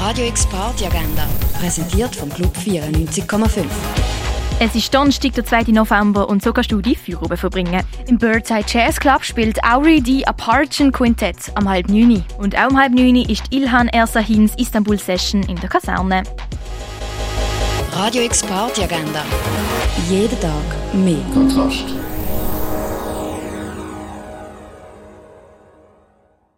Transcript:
Radio X Party Agenda, präsentiert vom Club 94,5. Es ist Donnerstag, der 2. November und so kannst du die Feierabend verbringen. Im Birdside Jazz Club spielt Auri die Aparchen Quintett am halb neun. Und auch um halb neun ist Ilhan Ersahins Istanbul Session in der Kaserne. Radio X Party Agenda. Jeden Tag mehr. Kontrast.